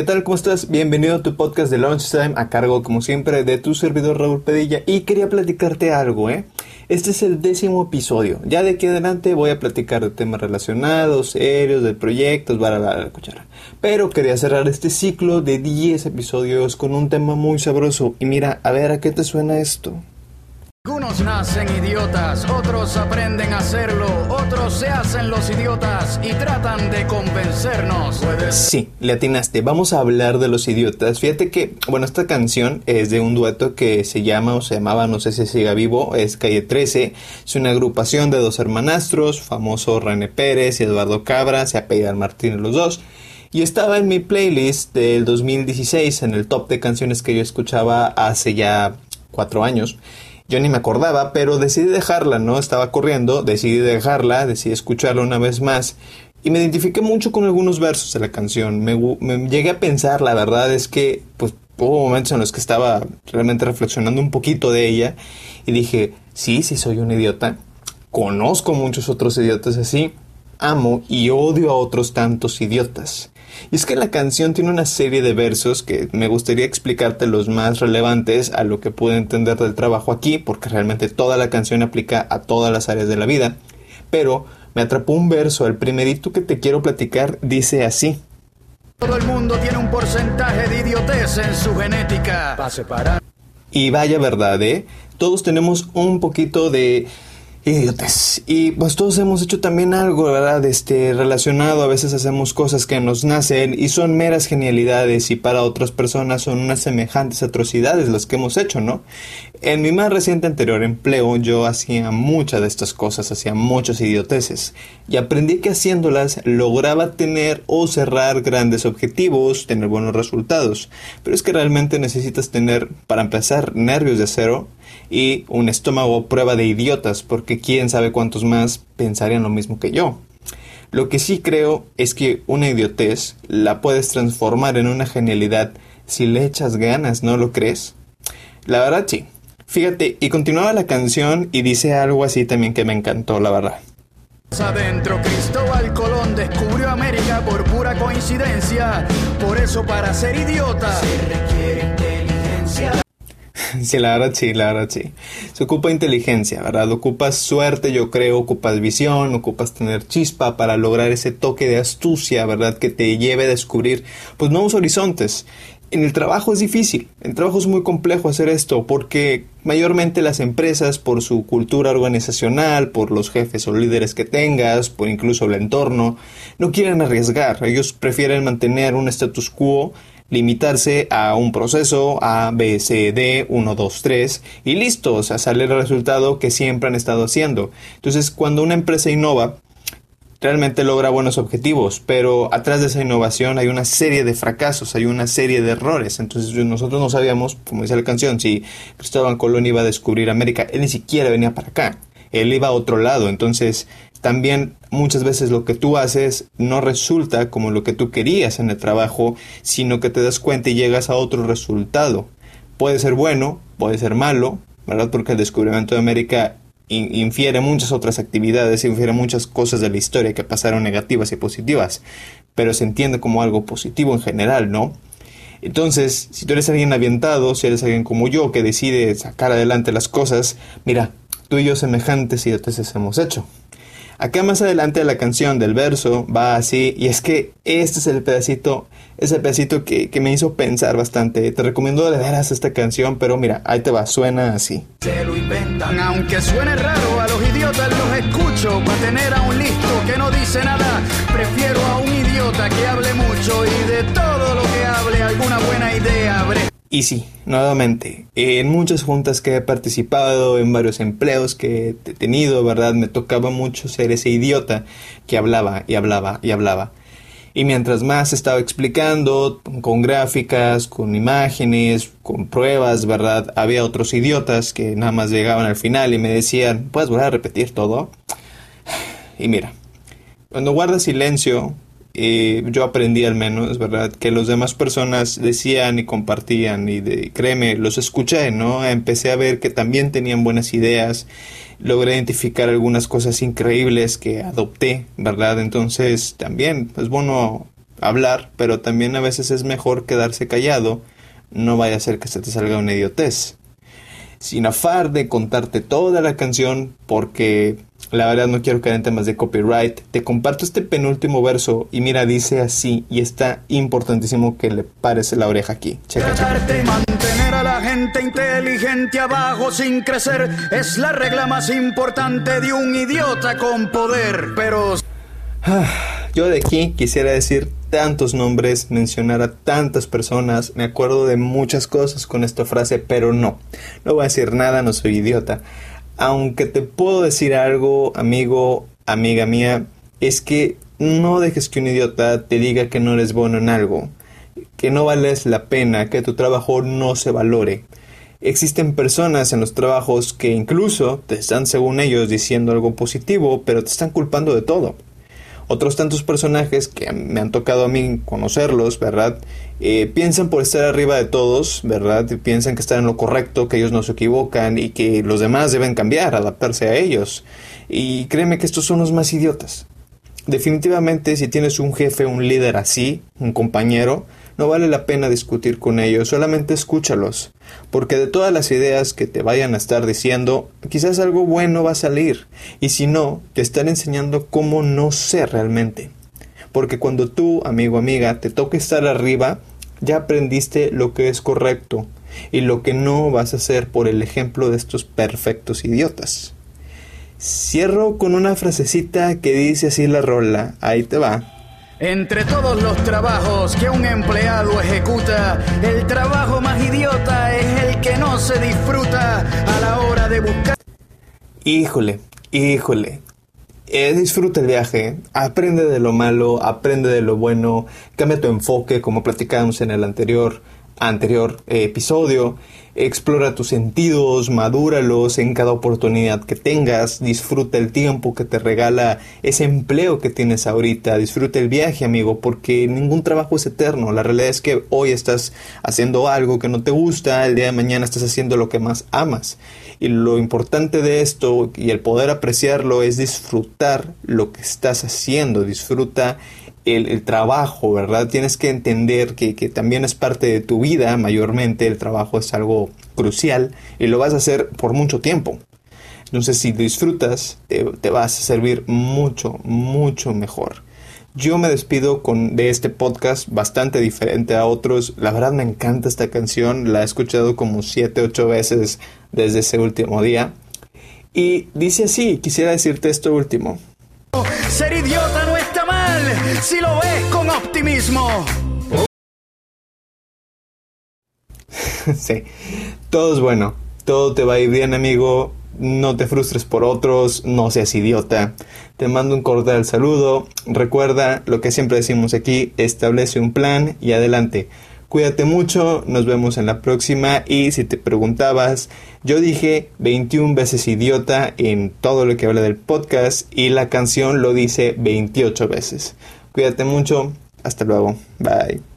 ¿Qué tal? ¿Cómo estás? Bienvenido a tu podcast de Lunchtime a cargo, como siempre, de tu servidor Raúl Pedilla. Y quería platicarte algo, ¿eh? Este es el décimo episodio. Ya de aquí adelante voy a platicar de temas relacionados, serios, de proyectos, bla, la cuchara. Pero quería cerrar este ciclo de 10 episodios con un tema muy sabroso. Y mira, a ver, ¿a qué te suena esto? Nacen idiotas, otros aprenden a hacerlo, otros se hacen los idiotas y tratan de convencernos. Sí, le atinaste. Vamos a hablar de los idiotas. Fíjate que, bueno, esta canción es de un dueto que se llama o se llamaba, no sé si siga vivo, es Calle 13. Es una agrupación de dos hermanastros, famoso René Pérez y Eduardo Cabra, se apellidan Martínez los dos. Y estaba en mi playlist del 2016, en el top de canciones que yo escuchaba hace ya cuatro años. Yo ni me acordaba, pero decidí dejarla, ¿no? Estaba corriendo, decidí dejarla, decidí escucharla una vez más. Y me identifiqué mucho con algunos versos de la canción. Me, me llegué a pensar, la verdad es que, pues, hubo momentos en los que estaba realmente reflexionando un poquito de ella. Y dije, sí, sí soy un idiota. Conozco muchos otros idiotas así. Amo y odio a otros tantos idiotas. Y es que la canción tiene una serie de versos que me gustaría explicarte los más relevantes a lo que pude entender del trabajo aquí, porque realmente toda la canción aplica a todas las áreas de la vida. Pero me atrapó un verso, el primerito que te quiero platicar dice así. Todo el mundo tiene un porcentaje de idiotez en su genética. Y vaya verdad, ¿eh? Todos tenemos un poquito de idiotes. Y pues todos hemos hecho también algo, ¿verdad? Este, relacionado, a veces hacemos cosas que nos nacen y son meras genialidades y para otras personas son unas semejantes atrocidades las que hemos hecho, ¿no? En mi más reciente anterior empleo yo hacía muchas de estas cosas, hacía muchas idioteces y aprendí que haciéndolas lograba tener o cerrar grandes objetivos, tener buenos resultados. Pero es que realmente necesitas tener, para empezar, nervios de acero y un estómago prueba de idiotas, porque quién sabe cuántos más pensarían lo mismo que yo. Lo que sí creo es que una idiotez la puedes transformar en una genialidad si le echas ganas, ¿no lo crees? La verdad sí. Fíjate, y continuaba la canción y dice algo así también que me encantó, la verdad. Adentro Cristóbal Colón descubrió América por pura coincidencia. Por eso para ser idiota se. Sí, la verdad sí, la verdad sí. Se ocupa inteligencia, ¿verdad? Ocupas suerte, yo creo, ocupas visión, ocupas tener chispa para lograr ese toque de astucia, ¿verdad? Que te lleve a descubrir, pues, nuevos horizontes. En el trabajo es difícil, en el trabajo es muy complejo hacer esto porque mayormente las empresas por su cultura organizacional, por los jefes o líderes que tengas, por incluso el entorno, no quieren arriesgar, ellos prefieren mantener un status quo limitarse a un proceso A, B, C, D, 1, 2, 3 y listo, o sea, sale el resultado que siempre han estado haciendo. Entonces, cuando una empresa innova, realmente logra buenos objetivos, pero atrás de esa innovación hay una serie de fracasos, hay una serie de errores. Entonces nosotros no sabíamos, como dice la canción, si Cristóbal Colón iba a descubrir América, él ni siquiera venía para acá, él iba a otro lado. Entonces también muchas veces lo que tú haces no resulta como lo que tú querías en el trabajo, sino que te das cuenta y llegas a otro resultado. Puede ser bueno, puede ser malo, ¿verdad? Porque el descubrimiento de América infiere muchas otras actividades, infiere muchas cosas de la historia que pasaron negativas y positivas, pero se entiende como algo positivo en general, ¿no? Entonces, si tú eres alguien avientado, si eres alguien como yo que decide sacar adelante las cosas, mira, tú y yo semejantes y entonces hemos hecho. Acá más adelante de la canción del verso va así, y es que este es el pedacito, ese pedacito que, que, me hizo pensar bastante. Te recomiendo de veras esta canción, pero mira, ahí te va, suena así. Se lo inventan, aunque suene raro, a los idiotas los escucho, para tener a un listo que no dice nada, prefiero a un idiota que hable mucho y de todo lo que hable alguna buena idea habré. Y sí, nuevamente, en muchas juntas que he participado, en varios empleos que he tenido, ¿verdad? Me tocaba mucho ser ese idiota que hablaba y hablaba y hablaba. Y mientras más estaba explicando, con gráficas, con imágenes, con pruebas, ¿verdad? Había otros idiotas que nada más llegaban al final y me decían, ¿puedes volver a repetir todo? Y mira, cuando guardas silencio, eh, yo aprendí al menos, ¿verdad? Que las demás personas decían y compartían y de, créeme, los escuché, ¿no? Empecé a ver que también tenían buenas ideas, logré identificar algunas cosas increíbles que adopté, ¿verdad? Entonces también es bueno hablar, pero también a veces es mejor quedarse callado, no vaya a ser que se te salga una idiotez. Sin afar de contarte toda la canción, porque la verdad no quiero caer en temas de copyright, te comparto este penúltimo verso y mira, dice así, y está importantísimo que le pares la oreja aquí. Checa, checa. mantener a la gente inteligente abajo sin crecer es la regla más importante de un idiota con poder, pero... Yo de aquí quisiera decir tantos nombres, mencionar a tantas personas, me acuerdo de muchas cosas con esta frase, pero no, no voy a decir nada, no soy idiota. Aunque te puedo decir algo, amigo, amiga mía, es que no dejes que un idiota te diga que no eres bueno en algo, que no vales la pena, que tu trabajo no se valore. Existen personas en los trabajos que incluso te están, según ellos, diciendo algo positivo, pero te están culpando de todo. Otros tantos personajes que me han tocado a mí conocerlos, ¿verdad? Eh, piensan por estar arriba de todos, ¿verdad? piensan que están en lo correcto, que ellos no se equivocan y que los demás deben cambiar, adaptarse a ellos. Y créeme que estos son los más idiotas. Definitivamente, si tienes un jefe, un líder así, un compañero, no vale la pena discutir con ellos, solamente escúchalos, porque de todas las ideas que te vayan a estar diciendo, quizás algo bueno va a salir, y si no, te están enseñando cómo no ser realmente. Porque cuando tú, amigo, amiga, te toque estar arriba, ya aprendiste lo que es correcto y lo que no vas a hacer por el ejemplo de estos perfectos idiotas. Cierro con una frasecita que dice así la rola, ahí te va. Entre todos los trabajos que un empleado ejecuta, el trabajo más idiota es el que no se disfruta a la hora de buscar. Híjole, híjole. Eh, disfruta el viaje, aprende de lo malo, aprende de lo bueno, cambia tu enfoque como platicamos en el anterior, anterior eh, episodio explora tus sentidos, madúralos en cada oportunidad que tengas, disfruta el tiempo que te regala ese empleo que tienes ahorita, disfruta el viaje, amigo, porque ningún trabajo es eterno. La realidad es que hoy estás haciendo algo que no te gusta, el día de mañana estás haciendo lo que más amas. Y lo importante de esto y el poder apreciarlo es disfrutar lo que estás haciendo, disfruta el, trabajo, ¿verdad? Tienes que entender que, también es parte de tu vida, mayormente el trabajo es algo crucial y lo vas a hacer por mucho tiempo. Entonces, si disfrutas, te, te vas a servir mucho, mucho mejor. Yo me despido con, de este podcast bastante diferente a otros. La verdad me encanta esta canción, la he escuchado como 7, 8 veces desde ese último día. Y dice así, quisiera decirte esto último. Ser idiota no si lo ves con optimismo. sí, todo es bueno, todo te va a ir bien amigo, no te frustres por otros, no seas idiota. Te mando un cordial saludo, recuerda lo que siempre decimos aquí, establece un plan y adelante. Cuídate mucho, nos vemos en la próxima y si te preguntabas, yo dije 21 veces idiota en todo lo que habla del podcast y la canción lo dice 28 veces. Cuídate mucho, hasta luego, bye.